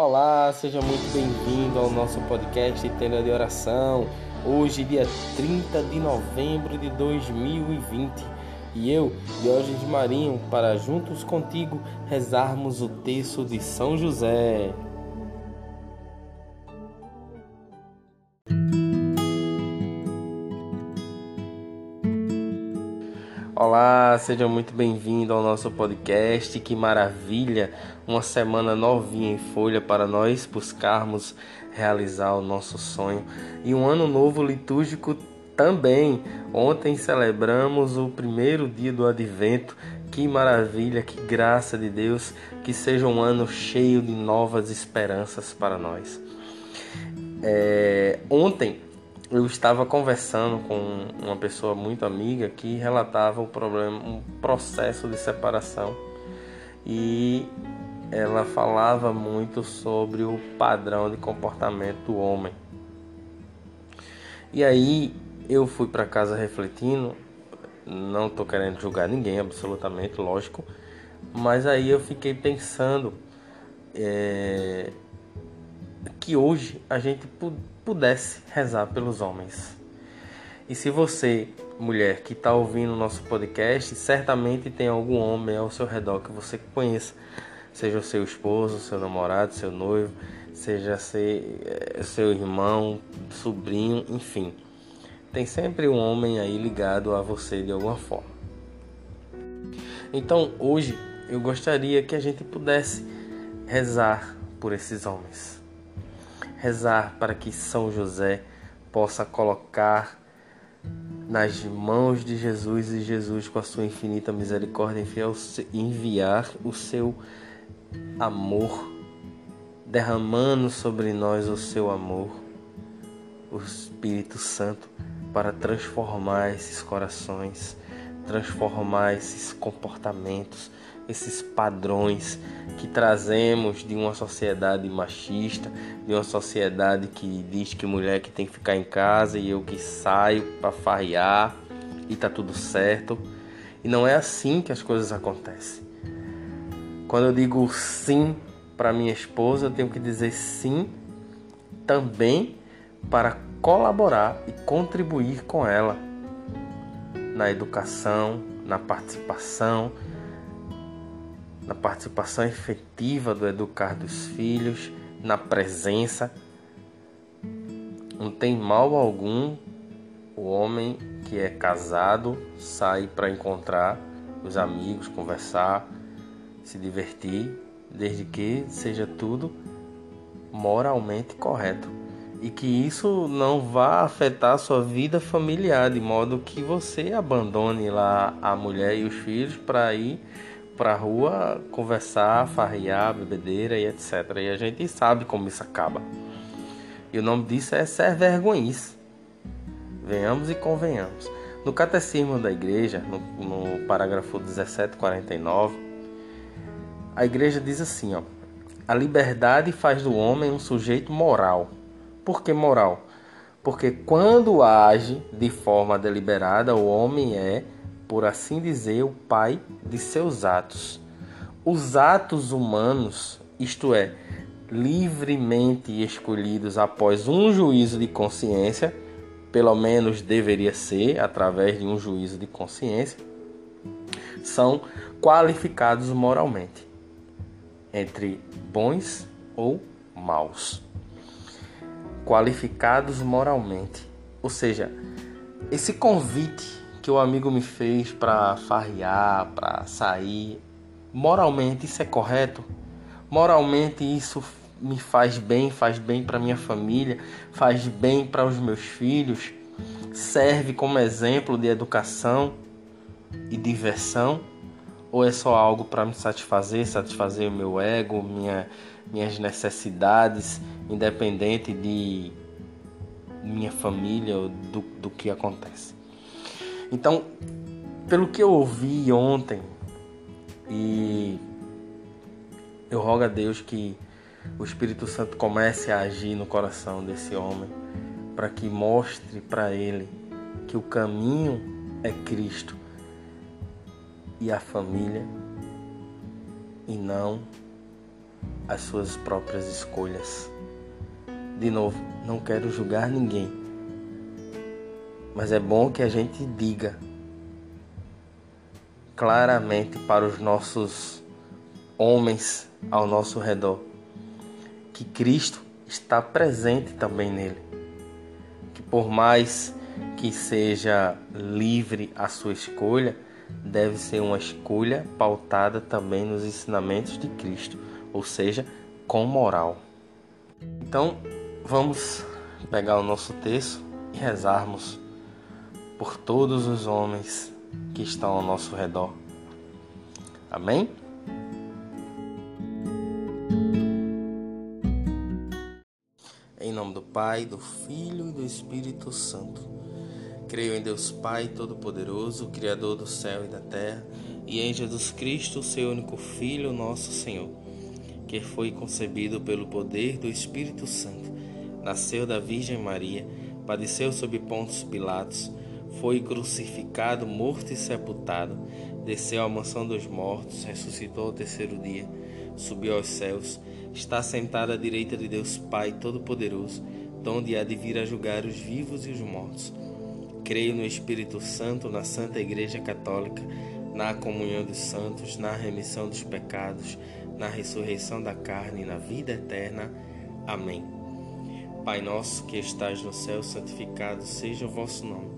Olá, seja muito bem-vindo ao nosso podcast Tenda de Oração. Hoje, dia 30 de novembro de 2020. E eu, Diógenes Marinho, para juntos contigo rezarmos o texto de São José. Olá, seja muito bem-vindo ao nosso podcast. Que maravilha! Uma semana novinha em folha para nós buscarmos realizar o nosso sonho e um ano novo litúrgico também. Ontem celebramos o primeiro dia do advento. Que maravilha, que graça de Deus, que seja um ano cheio de novas esperanças para nós. É, ontem eu estava conversando com uma pessoa muito amiga que relatava o problema, um processo de separação. E ela falava muito sobre o padrão de comportamento do homem. E aí eu fui para casa refletindo, não estou querendo julgar ninguém, absolutamente, lógico, mas aí eu fiquei pensando é, que hoje a gente pudesse rezar pelos homens. E se você, mulher que está ouvindo o nosso podcast, certamente tem algum homem ao seu redor que você conheça, seja o seu esposo, seu namorado, seu noivo, seja eh, seu irmão, sobrinho, enfim. Tem sempre um homem aí ligado a você de alguma forma. Então hoje eu gostaria que a gente pudesse rezar por esses homens rezar para que São José possa colocar nas mãos de Jesus e Jesus, com a sua infinita misericórdia, enviar o seu amor, derramando sobre nós o seu amor, o Espírito Santo, para transformar esses corações, transformar esses comportamentos, esses padrões que trazemos de uma sociedade machista, de uma sociedade que diz que mulher que tem que ficar em casa e eu que saio para farrear e tá tudo certo. E não é assim que as coisas acontecem. Quando eu digo sim para minha esposa, eu tenho que dizer sim também para colaborar e contribuir com ela na educação, na participação, na participação efetiva do educar dos filhos, na presença. Não tem mal algum o homem que é casado sair para encontrar os amigos, conversar, se divertir, desde que seja tudo moralmente correto e que isso não vá afetar a sua vida familiar de modo que você abandone lá a mulher e os filhos para ir pra rua conversar, farrear, bebedeira e etc. E a gente sabe como isso acaba. E o nome disso é ser vergonhice. Venhamos e convenhamos. No Catecismo da Igreja, no, no parágrafo 1749, a Igreja diz assim: ó, a liberdade faz do homem um sujeito moral. Por que moral? Porque quando age de forma deliberada, o homem é por assim dizer, o pai de seus atos. Os atos humanos, isto é, livremente escolhidos após um juízo de consciência, pelo menos deveria ser através de um juízo de consciência, são qualificados moralmente entre bons ou maus. Qualificados moralmente, ou seja, esse convite que o amigo me fez para farrear, para sair, moralmente isso é correto? Moralmente isso me faz bem, faz bem para minha família, faz bem para os meus filhos, serve como exemplo de educação e diversão? Ou é só algo para me satisfazer, satisfazer o meu ego, minha, minhas necessidades, independente de minha família, do, do que acontece. Então, pelo que eu ouvi ontem, e eu rogo a Deus que o Espírito Santo comece a agir no coração desse homem, para que mostre para ele que o caminho é Cristo e a família, e não as suas próprias escolhas. De novo, não quero julgar ninguém, mas é bom que a gente diga claramente para os nossos homens ao nosso redor que Cristo está presente também nele. Que por mais que seja livre a sua escolha, deve ser uma escolha pautada também nos ensinamentos de Cristo, ou seja, com moral. Então, vamos pegar o nosso texto e rezarmos por todos os homens que estão ao nosso redor. Amém? Em nome do Pai, do Filho e do Espírito Santo. Creio em Deus Pai Todo-Poderoso, Criador do céu e da terra, e em Jesus Cristo, seu único Filho, nosso Senhor, que foi concebido pelo poder do Espírito Santo, nasceu da Virgem Maria, padeceu sob Pontos Pilatos foi crucificado, morto e sepultado, desceu à mansão dos mortos, ressuscitou ao terceiro dia, subiu aos céus, está sentado à direita de Deus Pai Todo-Poderoso, donde há de vir a julgar os vivos e os mortos. Creio no Espírito Santo, na Santa Igreja Católica, na comunhão dos santos, na remissão dos pecados, na ressurreição da carne e na vida eterna. Amém. Pai nosso que estás no céu, santificado seja o vosso nome.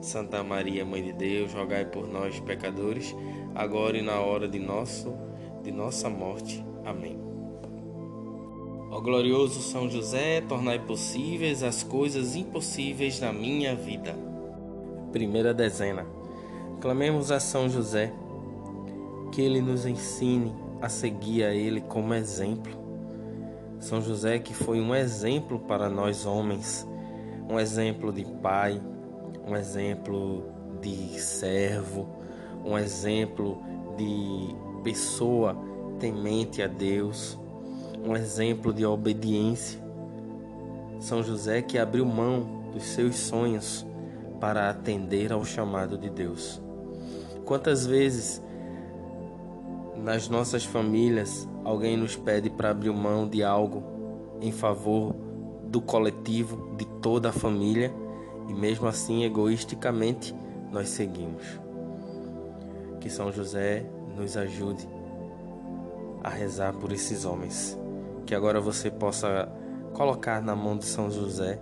Santa Maria, Mãe de Deus, rogai por nós, pecadores, agora e na hora de, nosso, de nossa morte. Amém. Ó glorioso São José, tornai possíveis as coisas impossíveis na minha vida. Primeira dezena. Clamemos a São José, que ele nos ensine a seguir a ele como exemplo. São José que foi um exemplo para nós homens, um exemplo de pai, um exemplo de servo, um exemplo de pessoa temente a Deus, um exemplo de obediência. São José que abriu mão dos seus sonhos para atender ao chamado de Deus. Quantas vezes nas nossas famílias alguém nos pede para abrir mão de algo em favor do coletivo, de toda a família? E mesmo assim egoisticamente nós seguimos. Que São José nos ajude a rezar por esses homens. Que agora você possa colocar na mão de São José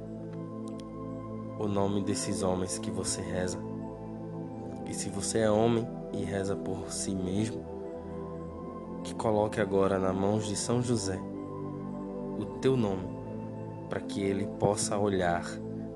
o nome desses homens que você reza. E se você é homem e reza por si mesmo, que coloque agora na mãos de São José o teu nome, para que ele possa olhar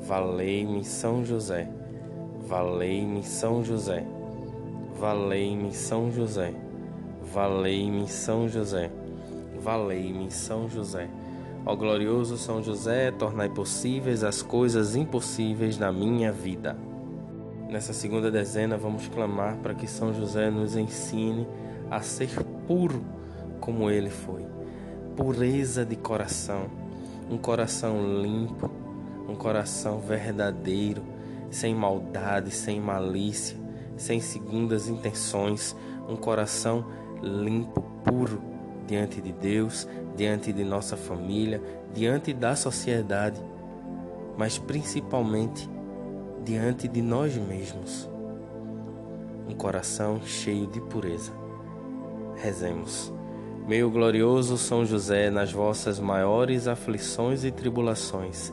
Valei-me São José, valei-me São José, valei-me São José, valei-me São José, valei-me São José. Ó glorioso São José, tornai possíveis as coisas impossíveis na minha vida. Nessa segunda dezena, vamos clamar para que São José nos ensine a ser puro como ele foi. Pureza de coração, um coração limpo, um coração verdadeiro, sem maldade, sem malícia, sem segundas intenções, um coração limpo, puro diante de Deus, diante de nossa família, diante da sociedade, mas principalmente diante de nós mesmos. Um coração cheio de pureza. Rezemos. Meu glorioso São José, nas vossas maiores aflições e tribulações,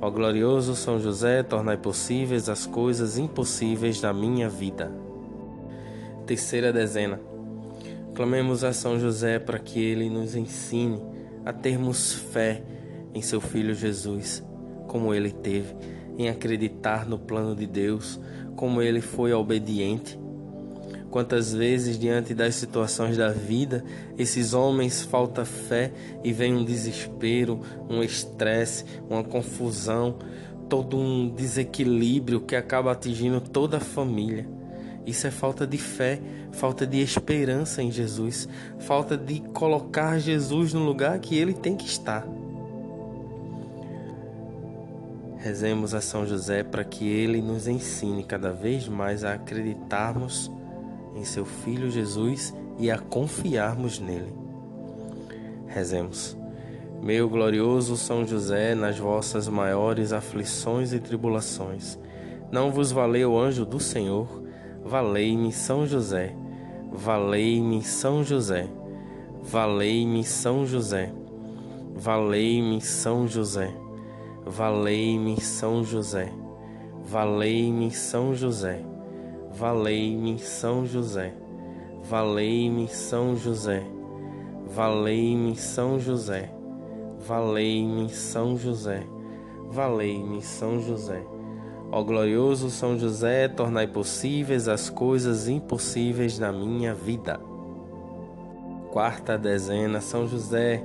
Ó glorioso São José, tornai possíveis as coisas impossíveis da minha vida. Terceira dezena. Clamemos a São José para que ele nos ensine a termos fé em seu Filho Jesus, como ele teve, em acreditar no plano de Deus, como ele foi obediente. Quantas vezes, diante das situações da vida, esses homens falta fé e vem um desespero, um estresse, uma confusão, todo um desequilíbrio que acaba atingindo toda a família. Isso é falta de fé, falta de esperança em Jesus, falta de colocar Jesus no lugar que ele tem que estar. Rezemos a São José para que ele nos ensine cada vez mais a acreditarmos em seu Filho Jesus e a confiarmos nele. Rezemos. Meu glorioso São José, nas vossas maiores aflições e tribulações, não vos valeu o anjo do Senhor? Valei-me São José, valei-me São José, valei-me São José, valei-me São José, valei-me São José, valei-me São José, valei-me São José, valei-me São José, valei-me São José, valei-me São José, valei-me São José. Ó glorioso São José, tornai possíveis as coisas impossíveis na minha vida. Quarta dezena, São José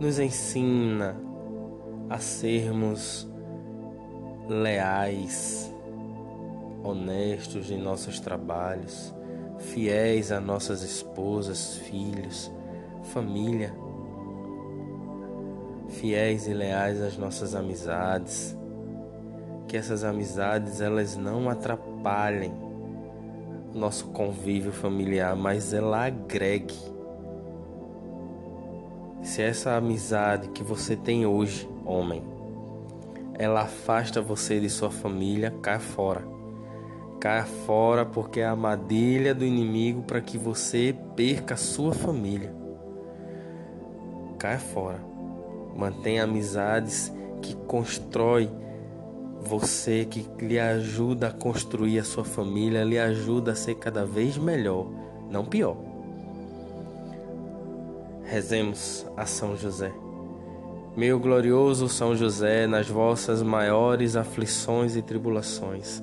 nos ensina a sermos leais, honestos em nossos trabalhos, fiéis a nossas esposas, filhos, família, fiéis e leais às nossas amizades que essas amizades elas não atrapalhem o nosso convívio familiar, mas ela agregue. Se essa amizade que você tem hoje, homem, ela afasta você de sua família, cai fora. Cai fora porque é a armadilha do inimigo para que você perca a sua família. Cai fora. Mantenha amizades que constrói você que lhe ajuda a construir a sua família, lhe ajuda a ser cada vez melhor, não pior. Rezemos a São José. Meu glorioso São José, nas vossas maiores aflições e tribulações,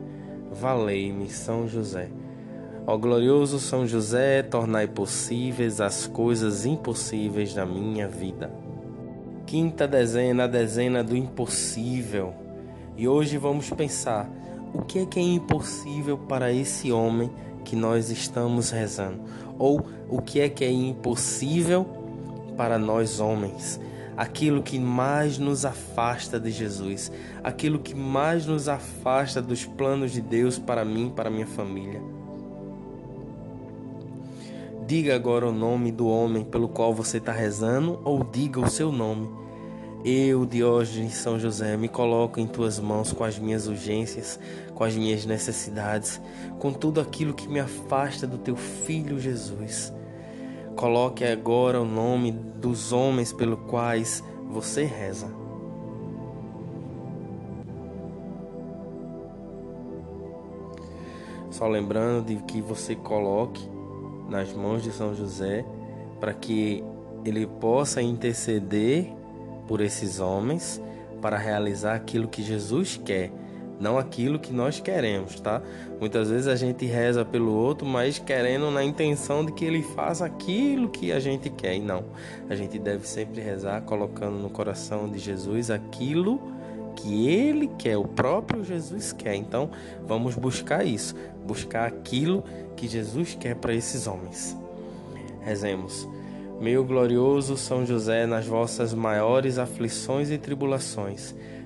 valei-me São José. Ó glorioso São José, tornai possíveis as coisas impossíveis da minha vida. Quinta dezena, a dezena do impossível. E hoje vamos pensar o que é que é impossível para esse homem que nós estamos rezando? Ou o que é que é impossível para nós homens? Aquilo que mais nos afasta de Jesus, aquilo que mais nos afasta dos planos de Deus para mim, para minha família. Diga agora o nome do homem pelo qual você está rezando, ou diga o seu nome. Eu, Diógenes São José, me coloco em tuas mãos com as minhas urgências, com as minhas necessidades, com tudo aquilo que me afasta do teu filho Jesus. Coloque agora o nome dos homens pelos quais você reza. Só lembrando de que você coloque nas mãos de São José para que ele possa interceder por esses homens para realizar aquilo que Jesus quer, não aquilo que nós queremos, tá? Muitas vezes a gente reza pelo outro, mas querendo na intenção de que ele faça aquilo que a gente quer, e não. A gente deve sempre rezar colocando no coração de Jesus aquilo que ele quer, o próprio Jesus quer. Então, vamos buscar isso, buscar aquilo que Jesus quer para esses homens. Rezemos. Meu glorioso São José, nas vossas maiores aflições e tribulações,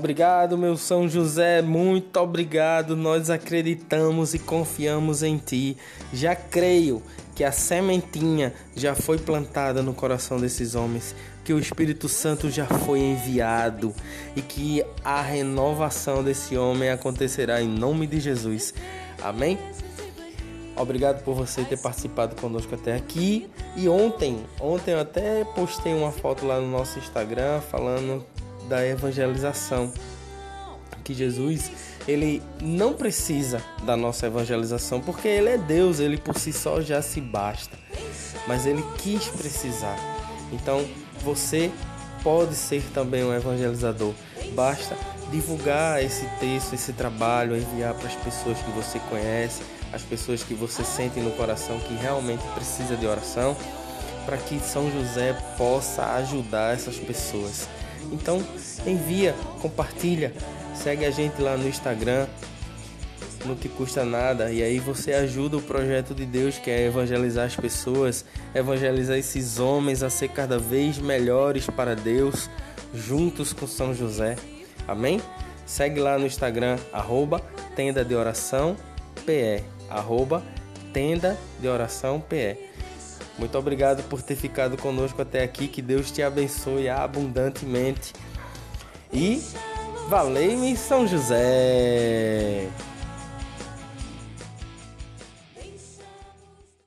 Obrigado, meu São José, muito obrigado. Nós acreditamos e confiamos em Ti. Já creio que a sementinha já foi plantada no coração desses homens, que o Espírito Santo já foi enviado e que a renovação desse homem acontecerá em nome de Jesus. Amém? Obrigado por você ter participado conosco até aqui. E ontem, ontem eu até postei uma foto lá no nosso Instagram falando da evangelização. Que Jesus, ele não precisa da nossa evangelização, porque ele é Deus, ele por si só já se basta. Mas ele quis precisar. Então, você pode ser também um evangelizador. Basta divulgar esse texto, esse trabalho, enviar para as pessoas que você conhece, as pessoas que você sente no coração que realmente precisa de oração, para que São José possa ajudar essas pessoas. Então, envia, compartilha, segue a gente lá no Instagram, não te custa nada e aí você ajuda o projeto de Deus que é evangelizar as pessoas, evangelizar esses homens a ser cada vez melhores para Deus, juntos com São José. Amém? Segue lá no Instagram, arroba tenda de oração PE, arroba tenda de oração PE. Muito obrigado por ter ficado conosco até aqui. Que Deus te abençoe abundantemente. E valei-me São José!